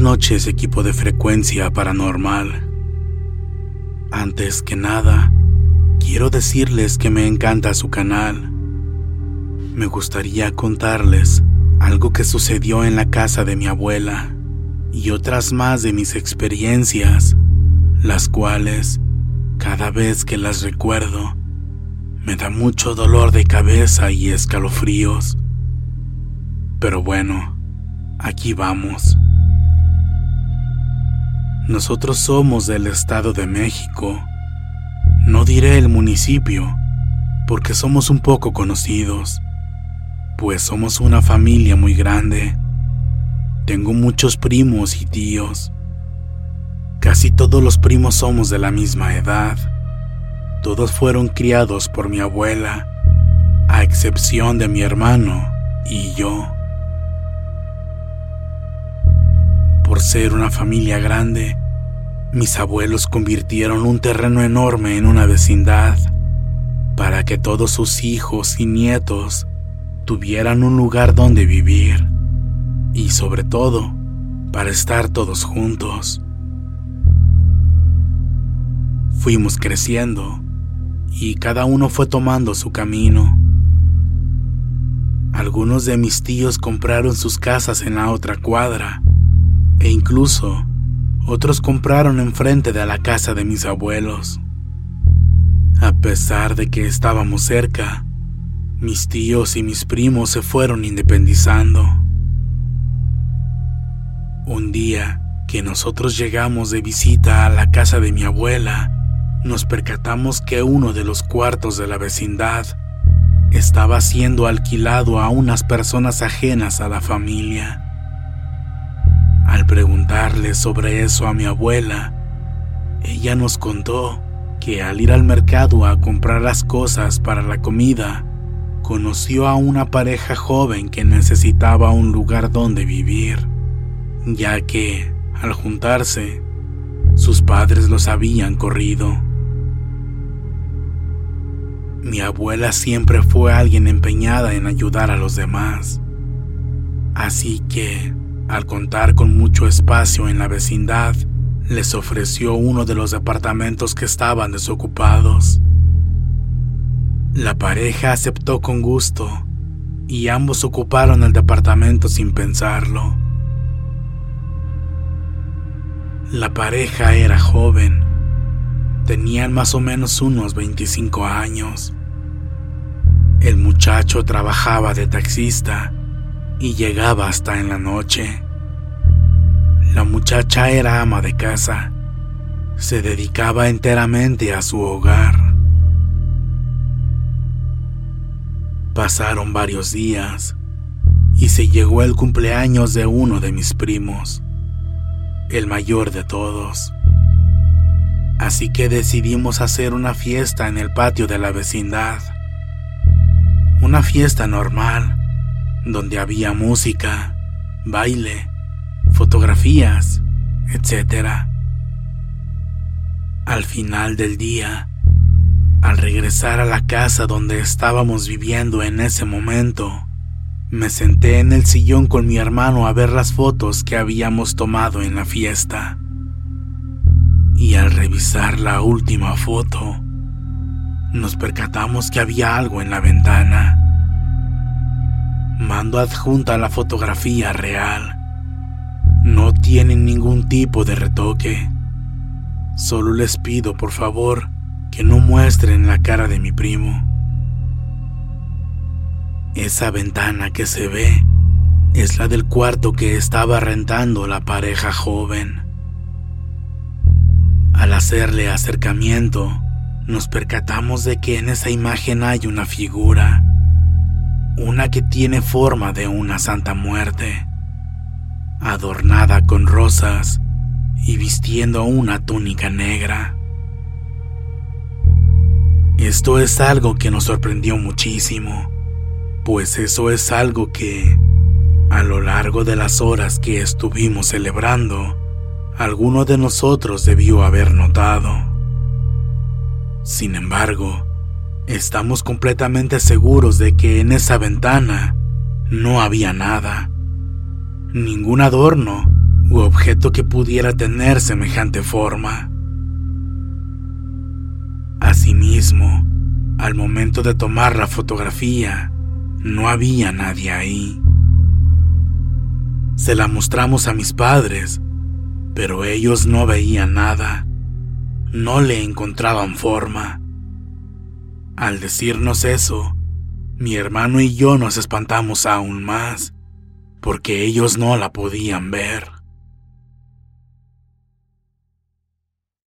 Noches, equipo de frecuencia paranormal. Antes que nada, quiero decirles que me encanta su canal. Me gustaría contarles algo que sucedió en la casa de mi abuela y otras más de mis experiencias, las cuales, cada vez que las recuerdo, me da mucho dolor de cabeza y escalofríos. Pero bueno, aquí vamos. Nosotros somos del Estado de México. No diré el municipio, porque somos un poco conocidos, pues somos una familia muy grande. Tengo muchos primos y tíos. Casi todos los primos somos de la misma edad. Todos fueron criados por mi abuela, a excepción de mi hermano y yo. Por ser una familia grande, mis abuelos convirtieron un terreno enorme en una vecindad para que todos sus hijos y nietos tuvieran un lugar donde vivir y sobre todo para estar todos juntos. Fuimos creciendo y cada uno fue tomando su camino. Algunos de mis tíos compraron sus casas en la otra cuadra e incluso otros compraron enfrente de la casa de mis abuelos. A pesar de que estábamos cerca, mis tíos y mis primos se fueron independizando. Un día que nosotros llegamos de visita a la casa de mi abuela, nos percatamos que uno de los cuartos de la vecindad estaba siendo alquilado a unas personas ajenas a la familia. Preguntarle sobre eso a mi abuela, ella nos contó que al ir al mercado a comprar las cosas para la comida, conoció a una pareja joven que necesitaba un lugar donde vivir, ya que, al juntarse, sus padres los habían corrido. Mi abuela siempre fue alguien empeñada en ayudar a los demás, así que al contar con mucho espacio en la vecindad, les ofreció uno de los departamentos que estaban desocupados. La pareja aceptó con gusto y ambos ocuparon el departamento sin pensarlo. La pareja era joven, tenían más o menos unos 25 años. El muchacho trabajaba de taxista y llegaba hasta en la noche. La muchacha era ama de casa, se dedicaba enteramente a su hogar. Pasaron varios días y se llegó el cumpleaños de uno de mis primos, el mayor de todos. Así que decidimos hacer una fiesta en el patio de la vecindad. Una fiesta normal, donde había música, baile, fotografías, etc. Al final del día, al regresar a la casa donde estábamos viviendo en ese momento, me senté en el sillón con mi hermano a ver las fotos que habíamos tomado en la fiesta. Y al revisar la última foto, nos percatamos que había algo en la ventana. Mando adjunta la fotografía real. No tienen ningún tipo de retoque. Solo les pido, por favor, que no muestren la cara de mi primo. Esa ventana que se ve es la del cuarto que estaba rentando la pareja joven. Al hacerle acercamiento, nos percatamos de que en esa imagen hay una figura, una que tiene forma de una santa muerte, adornada con rosas y vistiendo una túnica negra. Esto es algo que nos sorprendió muchísimo, pues eso es algo que, a lo largo de las horas que estuvimos celebrando, alguno de nosotros debió haber notado. Sin embargo, estamos completamente seguros de que en esa ventana no había nada, ningún adorno u objeto que pudiera tener semejante forma. Asimismo, al momento de tomar la fotografía, no había nadie ahí. Se la mostramos a mis padres, pero ellos no veían nada, no le encontraban forma. Al decirnos eso, mi hermano y yo nos espantamos aún más, porque ellos no la podían ver.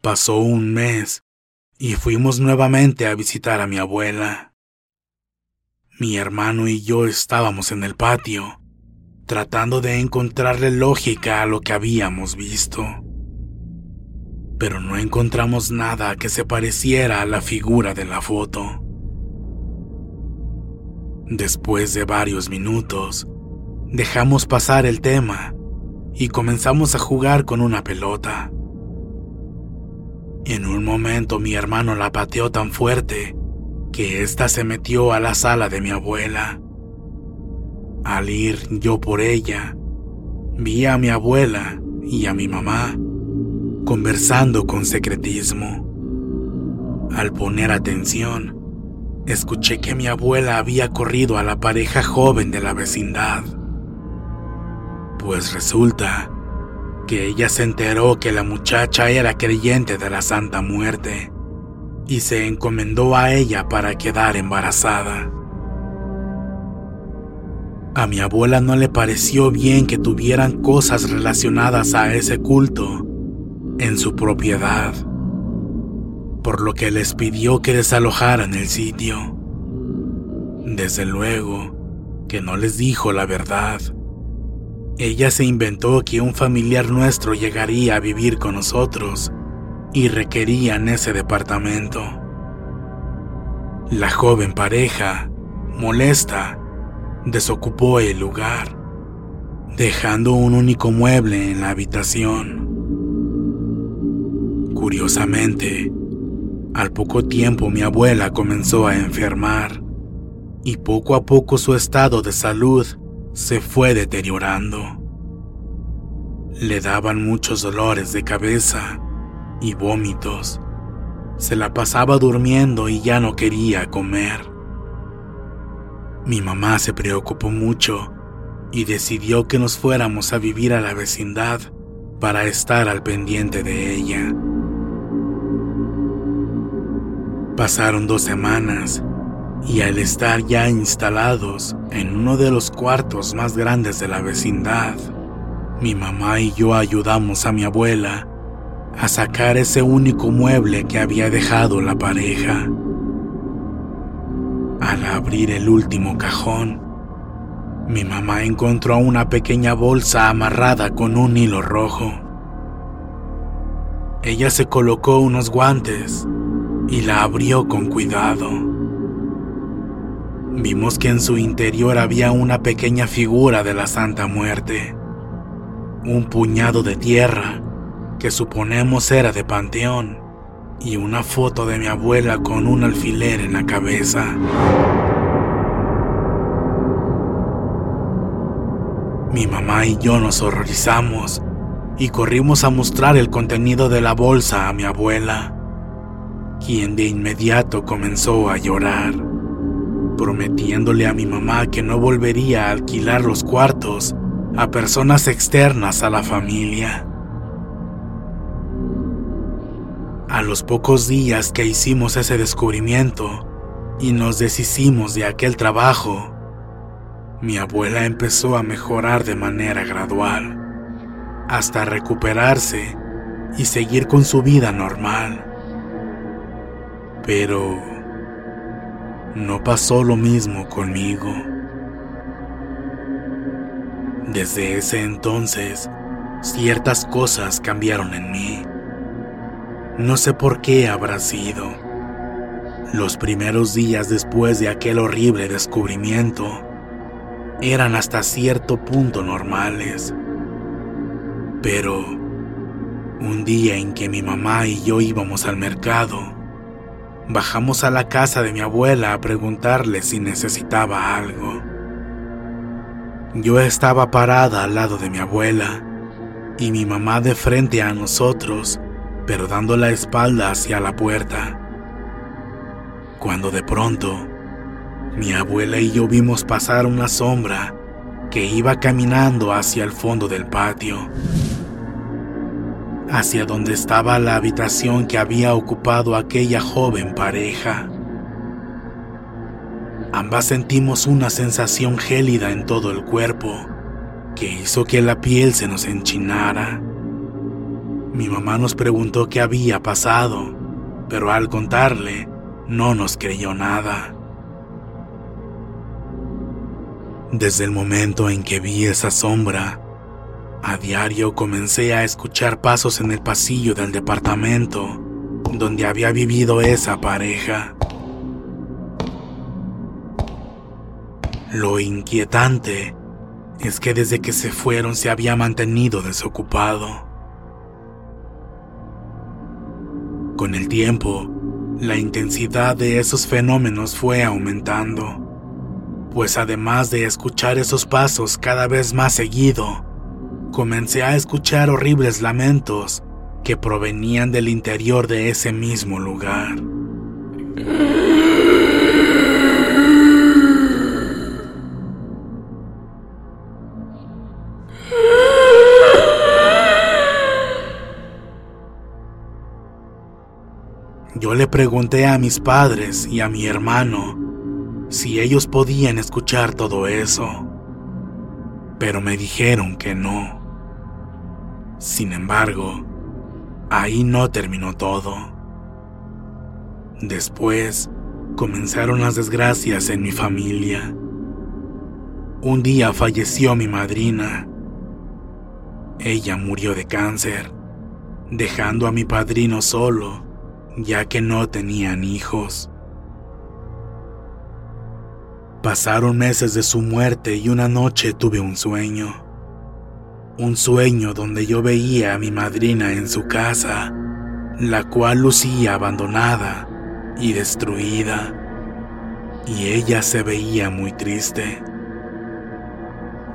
Pasó un mes y fuimos nuevamente a visitar a mi abuela. Mi hermano y yo estábamos en el patio, tratando de encontrarle lógica a lo que habíamos visto. Pero no encontramos nada que se pareciera a la figura de la foto. Después de varios minutos, dejamos pasar el tema y comenzamos a jugar con una pelota. En un momento mi hermano la pateó tan fuerte que ésta se metió a la sala de mi abuela. Al ir yo por ella, vi a mi abuela y a mi mamá conversando con secretismo. Al poner atención, escuché que mi abuela había corrido a la pareja joven de la vecindad. Pues resulta que ella se enteró que la muchacha era creyente de la Santa Muerte y se encomendó a ella para quedar embarazada. A mi abuela no le pareció bien que tuvieran cosas relacionadas a ese culto en su propiedad, por lo que les pidió que desalojaran el sitio. Desde luego que no les dijo la verdad ella se inventó que un familiar nuestro llegaría a vivir con nosotros y requerían ese departamento. La joven pareja, molesta, desocupó el lugar, dejando un único mueble en la habitación. Curiosamente, al poco tiempo mi abuela comenzó a enfermar y poco a poco su estado de salud se fue deteriorando. Le daban muchos dolores de cabeza y vómitos. Se la pasaba durmiendo y ya no quería comer. Mi mamá se preocupó mucho y decidió que nos fuéramos a vivir a la vecindad para estar al pendiente de ella. Pasaron dos semanas y al estar ya instalados en uno de los cuartos más grandes de la vecindad, mi mamá y yo ayudamos a mi abuela a sacar ese único mueble que había dejado la pareja. Al abrir el último cajón, mi mamá encontró una pequeña bolsa amarrada con un hilo rojo. Ella se colocó unos guantes y la abrió con cuidado. Vimos que en su interior había una pequeña figura de la Santa Muerte, un puñado de tierra que suponemos era de panteón y una foto de mi abuela con un alfiler en la cabeza. Mi mamá y yo nos horrorizamos y corrimos a mostrar el contenido de la bolsa a mi abuela, quien de inmediato comenzó a llorar, prometiéndole a mi mamá que no volvería a alquilar los cuartos a personas externas a la familia. A los pocos días que hicimos ese descubrimiento y nos deshicimos de aquel trabajo, mi abuela empezó a mejorar de manera gradual, hasta recuperarse y seguir con su vida normal. Pero no pasó lo mismo conmigo. Desde ese entonces, ciertas cosas cambiaron en mí. No sé por qué habrá sido. Los primeros días después de aquel horrible descubrimiento eran hasta cierto punto normales. Pero un día en que mi mamá y yo íbamos al mercado, bajamos a la casa de mi abuela a preguntarle si necesitaba algo. Yo estaba parada al lado de mi abuela y mi mamá de frente a nosotros pero dando la espalda hacia la puerta. Cuando de pronto, mi abuela y yo vimos pasar una sombra que iba caminando hacia el fondo del patio, hacia donde estaba la habitación que había ocupado aquella joven pareja. Ambas sentimos una sensación gélida en todo el cuerpo que hizo que la piel se nos enchinara. Mi mamá nos preguntó qué había pasado, pero al contarle, no nos creyó nada. Desde el momento en que vi esa sombra, a diario comencé a escuchar pasos en el pasillo del departamento donde había vivido esa pareja. Lo inquietante es que desde que se fueron se había mantenido desocupado. Con el tiempo, la intensidad de esos fenómenos fue aumentando, pues además de escuchar esos pasos cada vez más seguido, comencé a escuchar horribles lamentos que provenían del interior de ese mismo lugar. Yo le pregunté a mis padres y a mi hermano si ellos podían escuchar todo eso, pero me dijeron que no. Sin embargo, ahí no terminó todo. Después comenzaron las desgracias en mi familia. Un día falleció mi madrina. Ella murió de cáncer, dejando a mi padrino solo ya que no tenían hijos. Pasaron meses de su muerte y una noche tuve un sueño. Un sueño donde yo veía a mi madrina en su casa, la cual lucía abandonada y destruida, y ella se veía muy triste.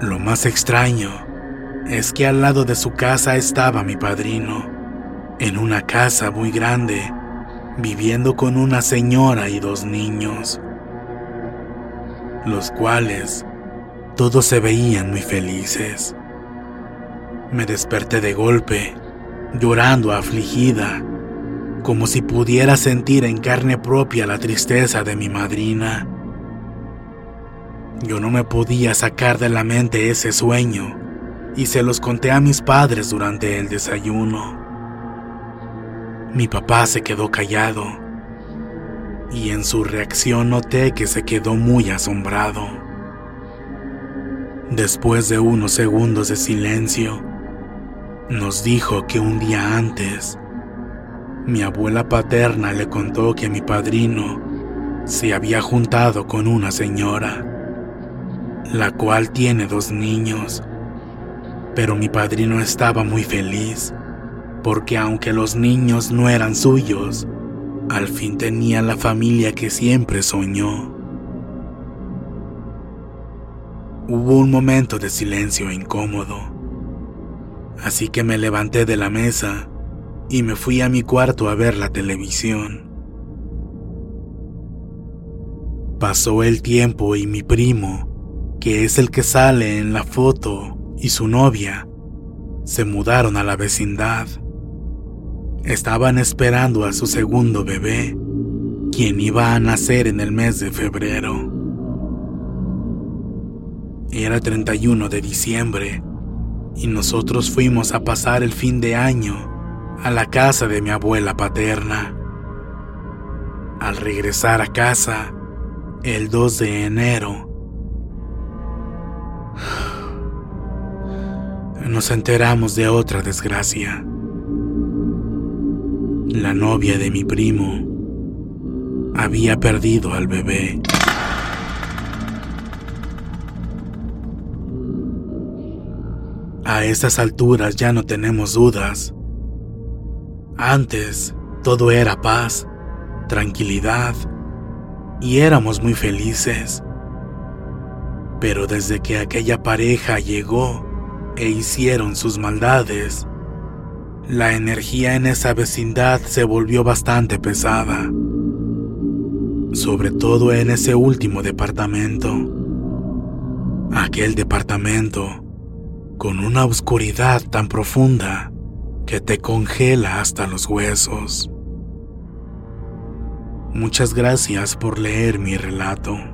Lo más extraño es que al lado de su casa estaba mi padrino, en una casa muy grande, viviendo con una señora y dos niños, los cuales todos se veían muy felices. Me desperté de golpe, llorando afligida, como si pudiera sentir en carne propia la tristeza de mi madrina. Yo no me podía sacar de la mente ese sueño y se los conté a mis padres durante el desayuno. Mi papá se quedó callado y en su reacción noté que se quedó muy asombrado. Después de unos segundos de silencio, nos dijo que un día antes, mi abuela paterna le contó que mi padrino se había juntado con una señora, la cual tiene dos niños, pero mi padrino estaba muy feliz porque aunque los niños no eran suyos, al fin tenía la familia que siempre soñó. Hubo un momento de silencio incómodo, así que me levanté de la mesa y me fui a mi cuarto a ver la televisión. Pasó el tiempo y mi primo, que es el que sale en la foto, y su novia, se mudaron a la vecindad. Estaban esperando a su segundo bebé, quien iba a nacer en el mes de febrero. Era 31 de diciembre y nosotros fuimos a pasar el fin de año a la casa de mi abuela paterna. Al regresar a casa, el 2 de enero, nos enteramos de otra desgracia la novia de mi primo, había perdido al bebé. A esas alturas ya no tenemos dudas. Antes todo era paz, tranquilidad y éramos muy felices. Pero desde que aquella pareja llegó e hicieron sus maldades, la energía en esa vecindad se volvió bastante pesada, sobre todo en ese último departamento. Aquel departamento con una oscuridad tan profunda que te congela hasta los huesos. Muchas gracias por leer mi relato.